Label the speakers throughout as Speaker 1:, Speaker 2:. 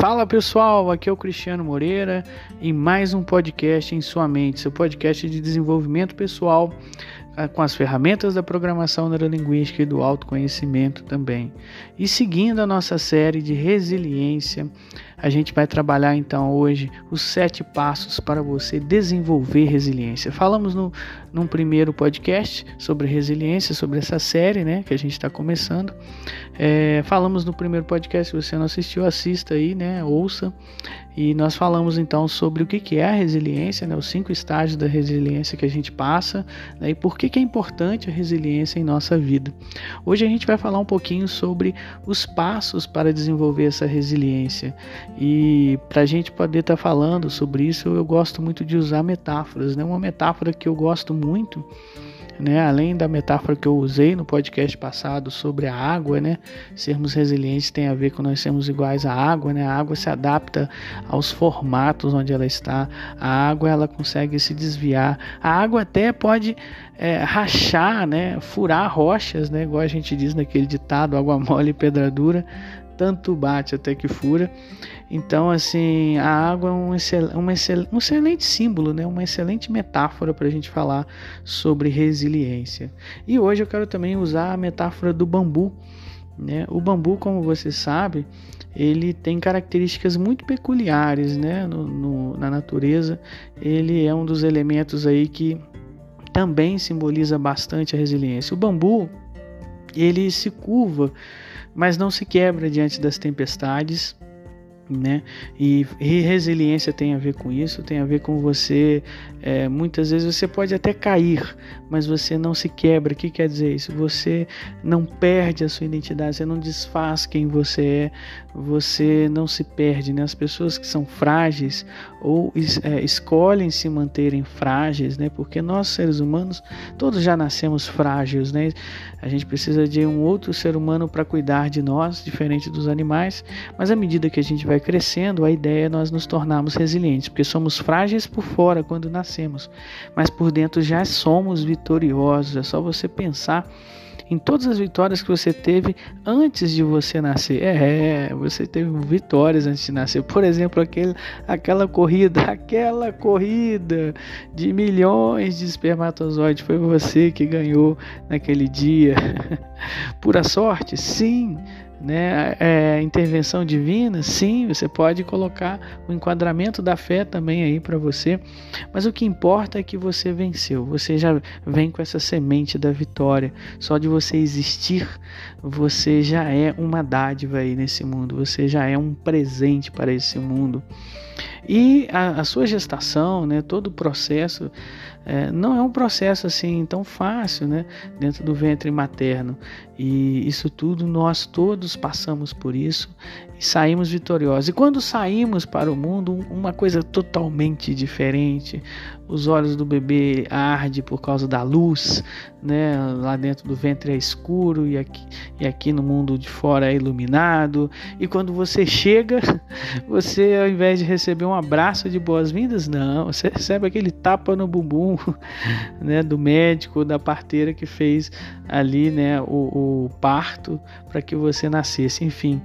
Speaker 1: Fala pessoal, aqui é o Cristiano Moreira em mais um podcast em sua mente, seu podcast de desenvolvimento pessoal ah, com as ferramentas da programação neurolinguística e do autoconhecimento também. E seguindo a nossa série de resiliência, a gente vai trabalhar então hoje os sete passos para você desenvolver resiliência. Falamos no, num primeiro podcast sobre resiliência, sobre essa série né, que a gente está começando. É, falamos no primeiro podcast, se você não assistiu, assista aí, né, ouça. E nós falamos então sobre o que é a resiliência, né, os cinco estágios da resiliência que a gente passa né, e por que, que é importante a resiliência em nossa vida. Hoje a gente vai falar um pouquinho sobre os passos para desenvolver essa resiliência. E para a gente poder estar tá falando sobre isso, eu gosto muito de usar metáforas. Né? Uma metáfora que eu gosto muito né? Além da metáfora que eu usei no podcast passado sobre a água, né? Sermos resilientes tem a ver com nós sermos iguais à água, né? A água se adapta aos formatos onde ela está. A água ela consegue se desviar. A água até pode é, rachar, né? Furar rochas, né? Igual a gente diz naquele ditado, água mole e pedra dura tanto bate até que fura. Então, assim, a água é um, excel, um, excel, um excelente símbolo, né? uma excelente metáfora para a gente falar sobre resiliência. E hoje eu quero também usar a metáfora do bambu. Né? O bambu, como você sabe, ele tem características muito peculiares né? No, no, na natureza. Ele é um dos elementos aí que também simboliza bastante a resiliência. O bambu, ele se curva mas não se quebra diante das tempestades né? E, e, resiliência tem a ver com isso, tem a ver com você. É, muitas vezes você pode até cair, mas você não se quebra. O que quer dizer isso? Você não perde a sua identidade, você não desfaz quem você é, você não se perde. Né? As pessoas que são frágeis ou é, escolhem se manterem frágeis, né? Porque nós seres humanos todos já nascemos frágeis, né? A gente precisa de um outro ser humano para cuidar de nós, diferente dos animais. Mas à medida que a gente vai crescendo, a ideia é nós nos tornarmos resilientes, porque somos frágeis por fora quando nascemos, mas por dentro já somos vitoriosos. É só você pensar em todas as vitórias que você teve antes de você nascer. É, você teve vitórias antes de nascer. Por exemplo, aquele, aquela corrida, aquela corrida de milhões de espermatozoides. Foi você que ganhou naquele dia. Pura sorte? Sim né, é, intervenção divina, sim, você pode colocar o enquadramento da fé também aí para você, mas o que importa é que você venceu, você já vem com essa semente da vitória, só de você existir, você já é uma dádiva aí nesse mundo, você já é um presente para esse mundo. E a, a sua gestação, né, todo o processo, é, não é um processo assim tão fácil né, dentro do ventre materno. E isso tudo nós todos passamos por isso e saímos vitoriosos. E quando saímos para o mundo, uma coisa totalmente diferente. Os olhos do bebê ardem por causa da luz, né? Lá dentro do ventre é escuro e aqui, e aqui no mundo de fora é iluminado. E quando você chega, você ao invés de receber um abraço de boas-vindas, não, você recebe aquele tapa no bumbum, né? Do médico, da parteira que fez ali, né? O, o parto para que você nascesse. Enfim,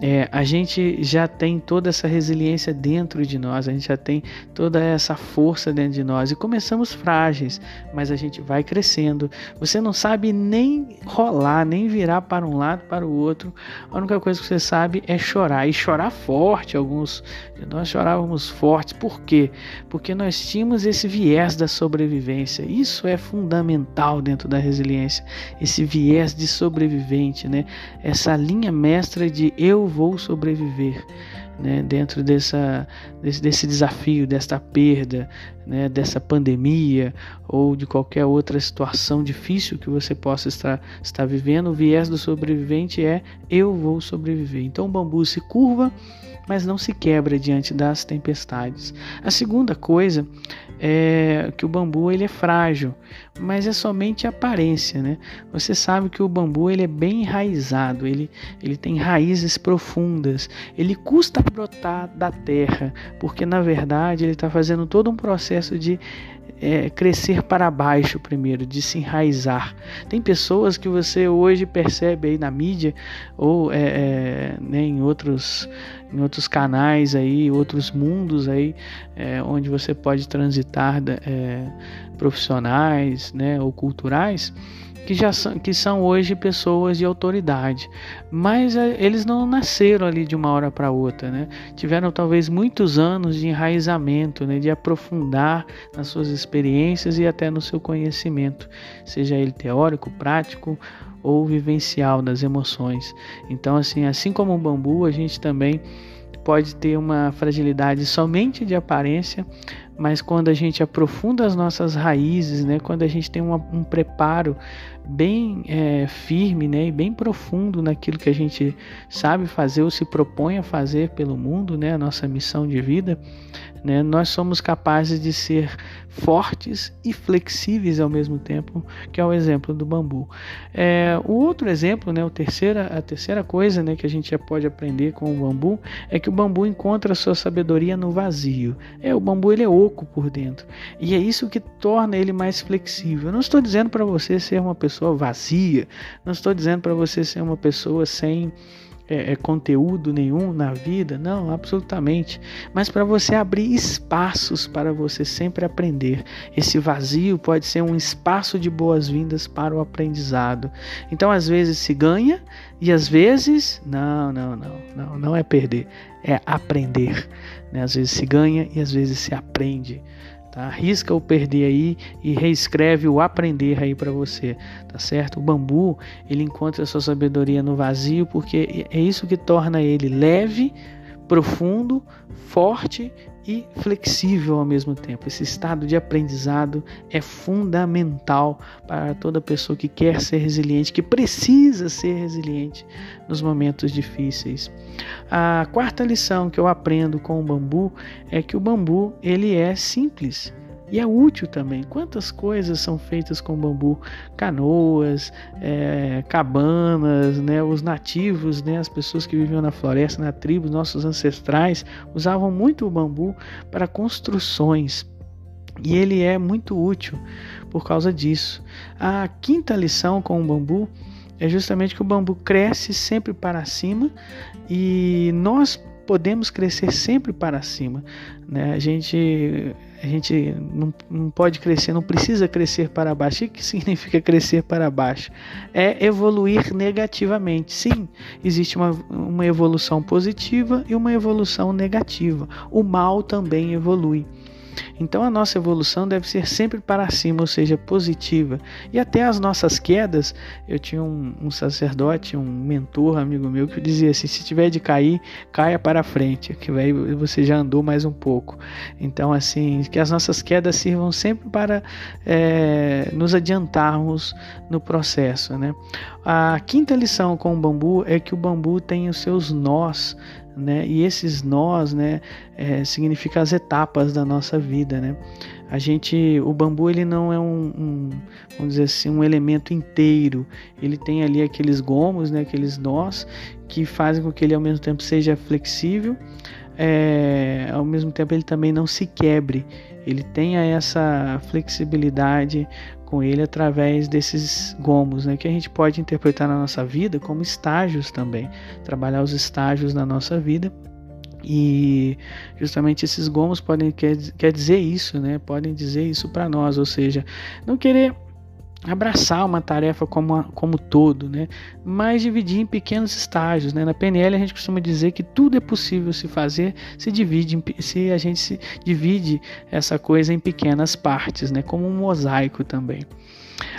Speaker 1: é, a gente já tem toda essa resiliência dentro de nós, a gente já tem toda essa força dentro de nós e começamos frágeis, mas a gente vai crescendo. Você não sabe nem rolar, nem virar para um lado para o outro. A única coisa que você sabe é chorar e chorar forte. Alguns de nós chorávamos fortes, por quê? Porque nós tínhamos esse viés da sobrevivência. Isso é fundamental dentro da resiliência, esse viés de sobrevivente, né? Essa linha mestra de eu vou sobreviver né, dentro dessa, desse, desse, desafio, desta perda, né, dessa pandemia ou de qualquer outra situação difícil que você possa estar, estar vivendo. O viés do sobrevivente é eu vou sobreviver. Então o bambu se curva, mas não se quebra diante das tempestades. A segunda coisa é que o bambu ele é frágil, mas é somente aparência, né? Você sabe que o bambu ele é bem enraizado, ele, ele tem raízes profundas, ele custa brotar da terra, porque na verdade ele está fazendo todo um processo de é, crescer para baixo primeiro, de se enraizar. Tem pessoas que você hoje percebe aí na mídia ou é, é, né, em outros em outros canais aí, outros mundos aí, é, onde você pode transitar é, profissionais, né, ou culturais que já são, que são hoje pessoas de autoridade, mas é, eles não nasceram ali de uma hora para outra, né? Tiveram talvez muitos anos de enraizamento, né? De aprofundar nas suas experiências e até no seu conhecimento, seja ele teórico, prático ou vivencial das emoções. Então, assim, assim como o bambu, a gente também pode ter uma fragilidade somente de aparência, mas quando a gente aprofunda as nossas raízes, né, quando a gente tem uma, um preparo bem é, firme né, e bem profundo naquilo que a gente sabe fazer ou se propõe a fazer pelo mundo, né, a nossa missão de vida, né, nós somos capazes de ser fortes e flexíveis ao mesmo tempo, que é o exemplo do bambu. É, o outro exemplo, né, o terceira, a terceira coisa né, que a gente pode aprender com o bambu é que o bambu encontra sua sabedoria no vazio. É, o bambu ele é oco por dentro e é isso que torna ele mais flexível. Não estou dizendo para você ser uma pessoa vazia, não estou dizendo para você ser uma pessoa sem é, é, conteúdo nenhum na vida, não, absolutamente. Mas para você abrir espaços para você sempre aprender. Esse vazio pode ser um espaço de boas-vindas para o aprendizado. Então, às vezes se ganha e às vezes não, não, não, não, não é perder, é aprender. Né? Às vezes se ganha e às vezes se aprende. Tá? Arrisca o perder aí e reescreve o aprender aí para você, tá certo? O bambu, ele encontra a sua sabedoria no vazio porque é isso que torna ele leve, profundo, forte e flexível ao mesmo tempo. Esse estado de aprendizado é fundamental para toda pessoa que quer ser resiliente, que precisa ser resiliente nos momentos difíceis. A quarta lição que eu aprendo com o bambu é que o bambu ele é simples e é útil também. Quantas coisas são feitas com bambu? Canoas, é, cabanas, né? Os nativos, né? As pessoas que viviam na floresta, na tribo, nossos ancestrais usavam muito o bambu para construções. E ele é muito útil por causa disso. A quinta lição com o bambu é justamente que o bambu cresce sempre para cima e nós podemos crescer sempre para cima. Né? A gente, a gente não, não pode crescer, não precisa crescer para baixo. O que significa crescer para baixo? É evoluir negativamente. Sim, existe uma, uma evolução positiva e uma evolução negativa. O mal também evolui. Então a nossa evolução deve ser sempre para cima, ou seja, positiva. E até as nossas quedas, eu tinha um, um sacerdote, um mentor, amigo meu, que dizia assim: se tiver de cair, caia para frente, que vai, você já andou mais um pouco. Então, assim, que as nossas quedas sirvam sempre para é, nos adiantarmos no processo. Né? A quinta lição com o bambu é que o bambu tem os seus nós né? E esses nós, né, é, significa as etapas da nossa vida, né? A gente, o bambu ele não é um, um, vamos dizer assim, um elemento inteiro. Ele tem ali aqueles gomos, né, aqueles nós que fazem com que ele ao mesmo tempo seja flexível, é, ao mesmo tempo ele também não se quebre. Ele tenha essa flexibilidade com ele através desses gomos, né, que a gente pode interpretar na nossa vida como estágios também, trabalhar os estágios na nossa vida. E justamente esses gomos podem quer, quer dizer isso, né? Podem dizer isso para nós, ou seja, não querer abraçar uma tarefa como, como todo, né? mas dividir em pequenos estágios. Né? Na PNL a gente costuma dizer que tudo é possível se fazer se divide, se a gente se divide essa coisa em pequenas partes, né? como um mosaico também.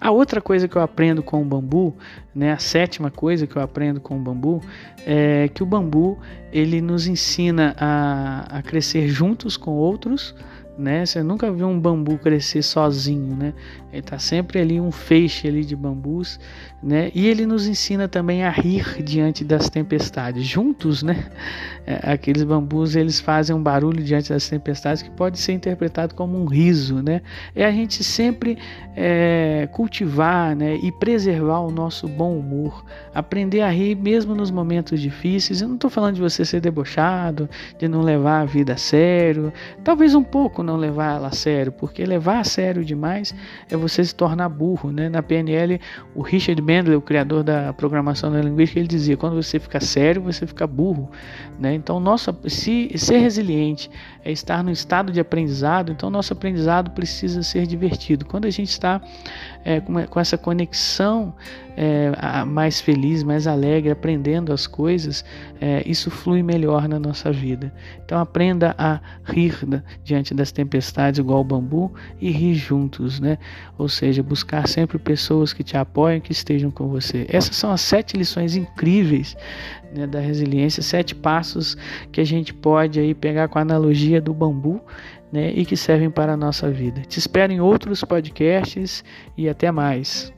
Speaker 1: A outra coisa que eu aprendo com o bambu, né, a sétima coisa que eu aprendo com o bambu, é que o bambu ele nos ensina a, a crescer juntos com outros, né? Você nunca viu um bambu crescer sozinho, né? Ele está sempre ali um feixe ali de bambus, né? E ele nos ensina também a rir diante das tempestades, juntos, né? É, aqueles bambus eles fazem um barulho diante das tempestades que pode ser interpretado como um riso, né? É a gente sempre é, cultivar, né? E preservar o nosso bom humor, aprender a rir mesmo nos momentos difíceis. Eu não estou falando de você ser debochado, de não levar a vida a sério, talvez um pouco não levar ela a sério, porque levar a sério demais é você se tornar burro, né? Na PNL, o Richard Bandler, o criador da programação da linguística, ele dizia: quando você fica sério, você fica burro, né? Então, nossa, se ser resiliente é estar no estado de aprendizado, então nosso aprendizado precisa ser divertido. Quando a gente está é, com, essa conexão é, mais feliz, mais alegre, aprendendo as coisas, é, isso flui melhor na nossa vida. Então aprenda a rir diante das tempestades, igual o bambu, e rir juntos, né? Ou seja, buscar sempre pessoas que te apoiem, que estejam com você. Essas são as sete lições incríveis né, da resiliência, sete passos que a gente pode aí pegar com a analogia do bambu né, e que servem para a nossa vida. Te espero em outros podcasts e até mais.